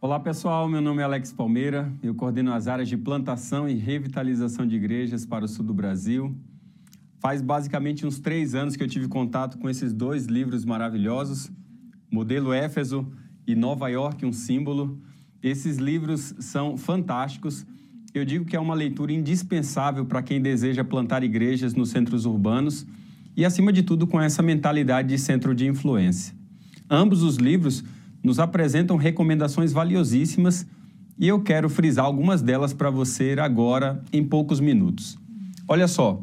Olá pessoal, meu nome é Alex Palmeira, eu coordeno as áreas de plantação e revitalização de igrejas para o sul do Brasil. Faz basicamente uns três anos que eu tive contato com esses dois livros maravilhosos, Modelo Éfeso e Nova York, um símbolo. Esses livros são fantásticos. Eu digo que é uma leitura indispensável para quem deseja plantar igrejas nos centros urbanos e, acima de tudo, com essa mentalidade de centro de influência. Ambos os livros nos apresentam recomendações valiosíssimas e eu quero frisar algumas delas para você agora em poucos minutos. Olha só,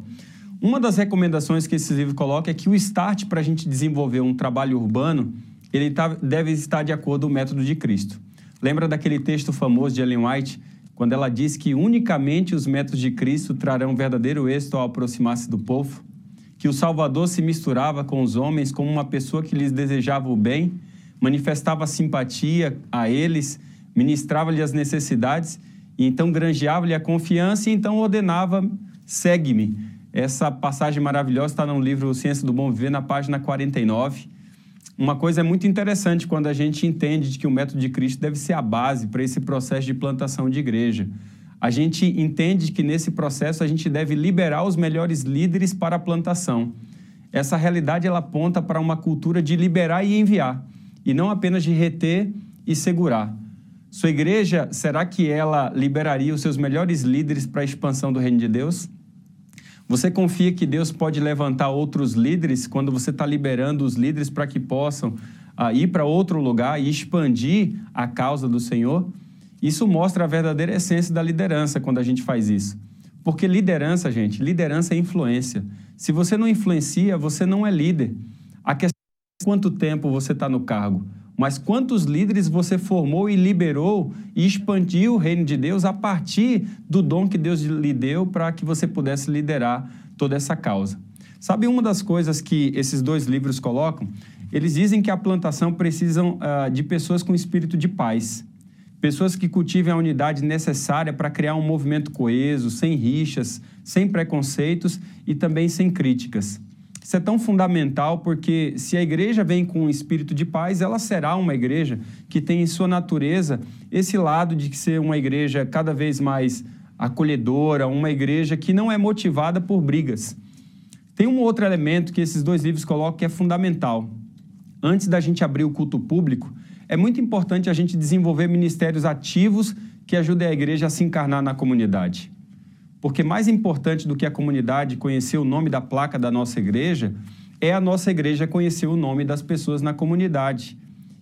uma das recomendações que esse livro coloca é que o start para a gente desenvolver um trabalho urbano ele tá, deve estar de acordo com o método de Cristo. Lembra daquele texto famoso de Ellen White, quando ela diz que unicamente os métodos de Cristo trarão verdadeiro êxito ao aproximar-se do povo? Que o Salvador se misturava com os homens como uma pessoa que lhes desejava o bem manifestava simpatia a eles, ministrava-lhe as necessidades, e então granjeava-lhe a confiança e então ordenava: segue-me. Essa passagem maravilhosa está no livro Ciência do Bom Viver, na página 49. Uma coisa é muito interessante quando a gente entende de que o método de Cristo deve ser a base para esse processo de plantação de igreja. A gente entende que nesse processo a gente deve liberar os melhores líderes para a plantação. Essa realidade ela aponta para uma cultura de liberar e enviar e não apenas de reter e segurar. Sua igreja, será que ela liberaria os seus melhores líderes para a expansão do reino de Deus? Você confia que Deus pode levantar outros líderes quando você está liberando os líderes para que possam uh, ir para outro lugar e expandir a causa do Senhor? Isso mostra a verdadeira essência da liderança quando a gente faz isso. Porque liderança, gente, liderança é influência. Se você não influencia, você não é líder. A questão quanto tempo você está no cargo, mas quantos líderes você formou e liberou e expandiu o reino de Deus a partir do dom que Deus lhe deu para que você pudesse liderar toda essa causa. Sabe uma das coisas que esses dois livros colocam? Eles dizem que a plantação precisam uh, de pessoas com espírito de paz, pessoas que cultivem a unidade necessária para criar um movimento coeso, sem rixas, sem preconceitos e também sem críticas. Isso é tão fundamental porque se a igreja vem com um espírito de paz, ela será uma igreja que tem em sua natureza esse lado de ser uma igreja cada vez mais acolhedora, uma igreja que não é motivada por brigas. Tem um outro elemento que esses dois livros colocam que é fundamental. Antes da gente abrir o culto público, é muito importante a gente desenvolver ministérios ativos que ajudem a igreja a se encarnar na comunidade. Porque mais importante do que a comunidade conhecer o nome da placa da nossa igreja é a nossa igreja conhecer o nome das pessoas na comunidade.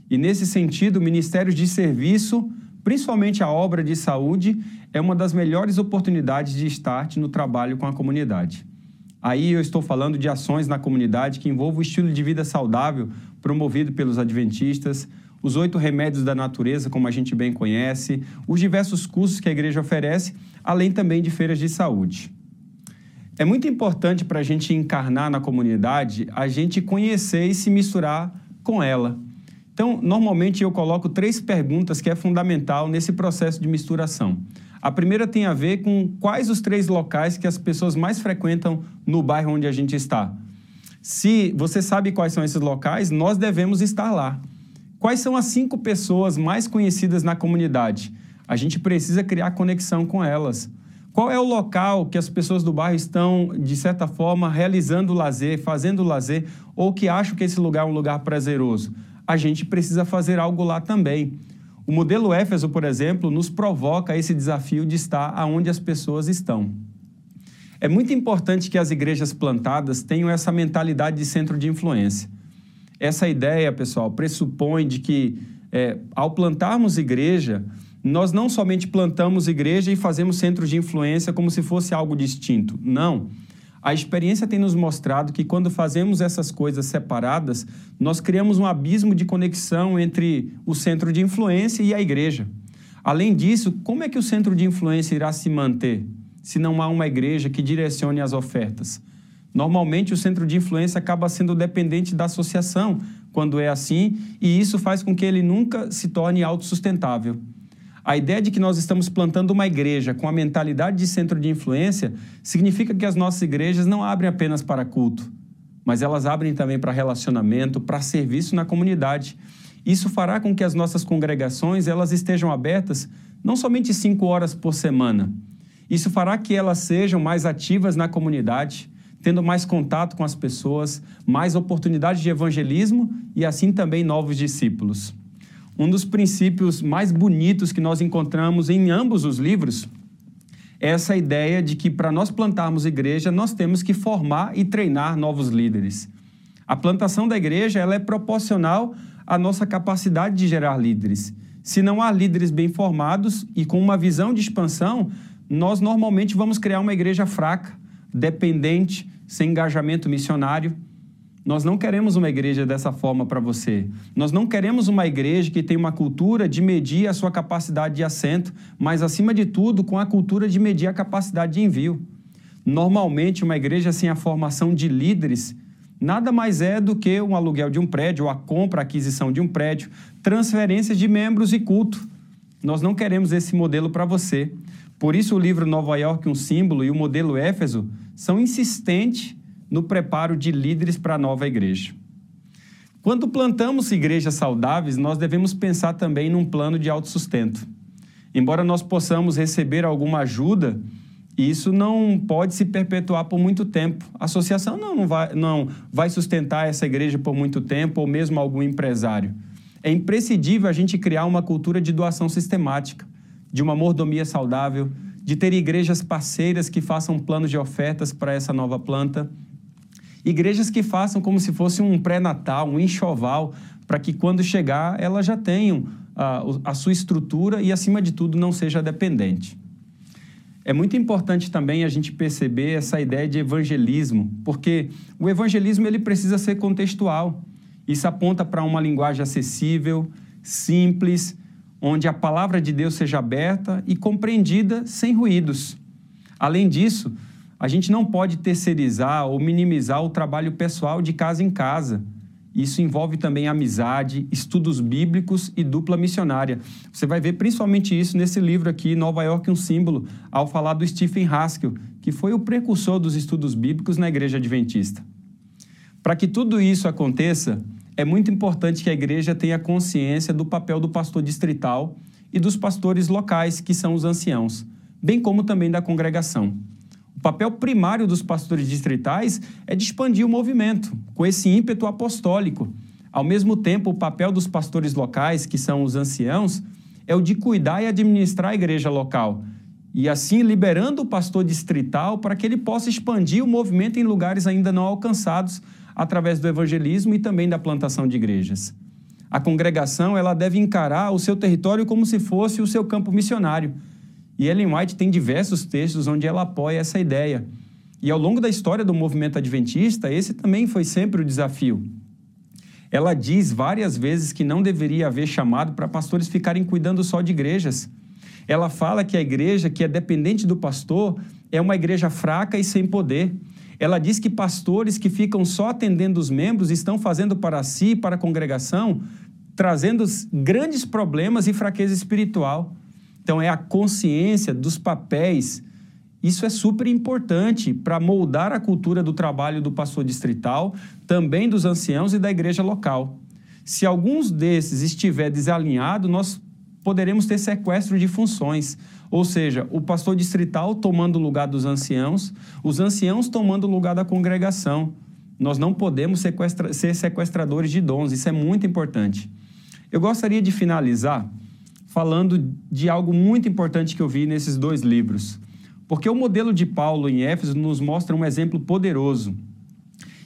E nesse sentido, ministérios de serviço, principalmente a obra de saúde, é uma das melhores oportunidades de start no trabalho com a comunidade. Aí eu estou falando de ações na comunidade que envolvam o estilo de vida saudável promovido pelos adventistas, os oito remédios da natureza, como a gente bem conhece, os diversos cursos que a igreja oferece, além também de feiras de saúde. É muito importante para a gente encarnar na comunidade, a gente conhecer e se misturar com ela. Então, normalmente eu coloco três perguntas que é fundamental nesse processo de misturação. A primeira tem a ver com quais os três locais que as pessoas mais frequentam no bairro onde a gente está. Se você sabe quais são esses locais, nós devemos estar lá. Quais são as cinco pessoas mais conhecidas na comunidade? A gente precisa criar conexão com elas. Qual é o local que as pessoas do bairro estão, de certa forma, realizando lazer, fazendo lazer, ou que acham que esse lugar é um lugar prazeroso? A gente precisa fazer algo lá também. O modelo Éfeso, por exemplo, nos provoca esse desafio de estar aonde as pessoas estão. É muito importante que as igrejas plantadas tenham essa mentalidade de centro de influência. Essa ideia, pessoal, pressupõe de que é, ao plantarmos igreja, nós não somente plantamos igreja e fazemos centros de influência como se fosse algo distinto. Não. A experiência tem nos mostrado que quando fazemos essas coisas separadas, nós criamos um abismo de conexão entre o centro de influência e a igreja. Além disso, como é que o centro de influência irá se manter se não há uma igreja que direcione as ofertas? Normalmente, o centro de influência acaba sendo dependente da associação, quando é assim, e isso faz com que ele nunca se torne autossustentável. A ideia de que nós estamos plantando uma igreja com a mentalidade de centro de influência significa que as nossas igrejas não abrem apenas para culto, mas elas abrem também para relacionamento, para serviço na comunidade. Isso fará com que as nossas congregações elas estejam abertas não somente cinco horas por semana. Isso fará que elas sejam mais ativas na comunidade, tendo mais contato com as pessoas, mais oportunidades de evangelismo e assim também novos discípulos. Um dos princípios mais bonitos que nós encontramos em ambos os livros é essa ideia de que para nós plantarmos igreja, nós temos que formar e treinar novos líderes. A plantação da igreja ela é proporcional à nossa capacidade de gerar líderes. Se não há líderes bem formados e com uma visão de expansão, nós normalmente vamos criar uma igreja fraca, dependente, sem engajamento missionário. Nós não queremos uma igreja dessa forma para você. Nós não queremos uma igreja que tem uma cultura de medir a sua capacidade de assento, mas, acima de tudo, com a cultura de medir a capacidade de envio. Normalmente, uma igreja sem a formação de líderes nada mais é do que um aluguel de um prédio, a compra, a aquisição de um prédio, transferência de membros e culto. Nós não queremos esse modelo para você. Por isso, o livro Nova York, um símbolo, e o modelo Éfeso são insistentes no preparo de líderes para a nova igreja. Quando plantamos igrejas saudáveis, nós devemos pensar também num plano de autossustento. Embora nós possamos receber alguma ajuda, isso não pode se perpetuar por muito tempo. A associação não, vai, não vai sustentar essa igreja por muito tempo, ou mesmo algum empresário. É imprescindível a gente criar uma cultura de doação sistemática, de uma mordomia saudável, de ter igrejas parceiras que façam planos de ofertas para essa nova planta Igrejas que façam como se fosse um pré-natal, um enxoval, para que quando chegar elas já tenham a, a sua estrutura e, acima de tudo, não seja dependente. É muito importante também a gente perceber essa ideia de evangelismo, porque o evangelismo ele precisa ser contextual. Isso aponta para uma linguagem acessível, simples, onde a palavra de Deus seja aberta e compreendida sem ruídos. Além disso, a gente não pode terceirizar ou minimizar o trabalho pessoal de casa em casa. Isso envolve também amizade, estudos bíblicos e dupla missionária. Você vai ver principalmente isso nesse livro aqui, Nova York, um símbolo, ao falar do Stephen Haskell, que foi o precursor dos estudos bíblicos na igreja adventista. Para que tudo isso aconteça, é muito importante que a igreja tenha consciência do papel do pastor distrital e dos pastores locais, que são os anciãos, bem como também da congregação papel primário dos pastores distritais é de expandir o movimento, com esse ímpeto apostólico. Ao mesmo tempo, o papel dos pastores locais, que são os anciãos, é o de cuidar e administrar a igreja local, e assim liberando o pastor distrital para que ele possa expandir o movimento em lugares ainda não alcançados através do evangelismo e também da plantação de igrejas. A congregação ela deve encarar o seu território como se fosse o seu campo missionário e Ellen White tem diversos textos onde ela apoia essa ideia. E ao longo da história do movimento adventista, esse também foi sempre o desafio. Ela diz várias vezes que não deveria haver chamado para pastores ficarem cuidando só de igrejas. Ela fala que a igreja que é dependente do pastor é uma igreja fraca e sem poder. Ela diz que pastores que ficam só atendendo os membros estão fazendo para si para a congregação, trazendo grandes problemas e fraqueza espiritual. Então, é a consciência dos papéis. Isso é super importante para moldar a cultura do trabalho do pastor distrital, também dos anciãos e da igreja local. Se alguns desses estiver desalinhado, nós poderemos ter sequestro de funções, ou seja, o pastor distrital tomando o lugar dos anciãos, os anciãos tomando o lugar da congregação. Nós não podemos sequestra ser sequestradores de dons, isso é muito importante. Eu gostaria de finalizar falando de algo muito importante que eu vi nesses dois livros. Porque o modelo de Paulo em Éfeso nos mostra um exemplo poderoso.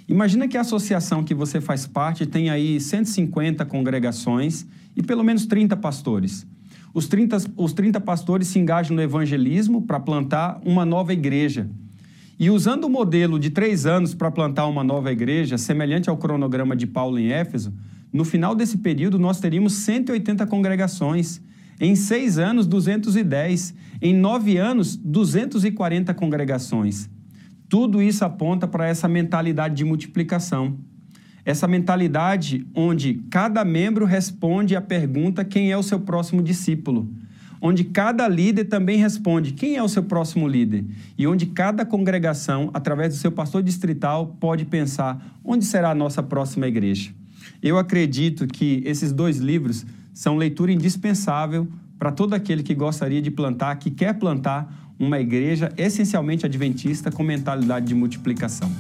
Imagina que a associação que você faz parte tem aí 150 congregações e pelo menos 30 pastores. Os 30, os 30 pastores se engajam no evangelismo para plantar uma nova igreja. E usando o modelo de três anos para plantar uma nova igreja, semelhante ao cronograma de Paulo em Éfeso, no final desse período nós teríamos 180 congregações em seis anos, 210. Em nove anos, 240 congregações. Tudo isso aponta para essa mentalidade de multiplicação. Essa mentalidade onde cada membro responde à pergunta quem é o seu próximo discípulo. Onde cada líder também responde quem é o seu próximo líder. E onde cada congregação, através do seu pastor distrital, pode pensar onde será a nossa próxima igreja. Eu acredito que esses dois livros são leitura indispensável para todo aquele que gostaria de plantar, que quer plantar uma igreja essencialmente adventista com mentalidade de multiplicação.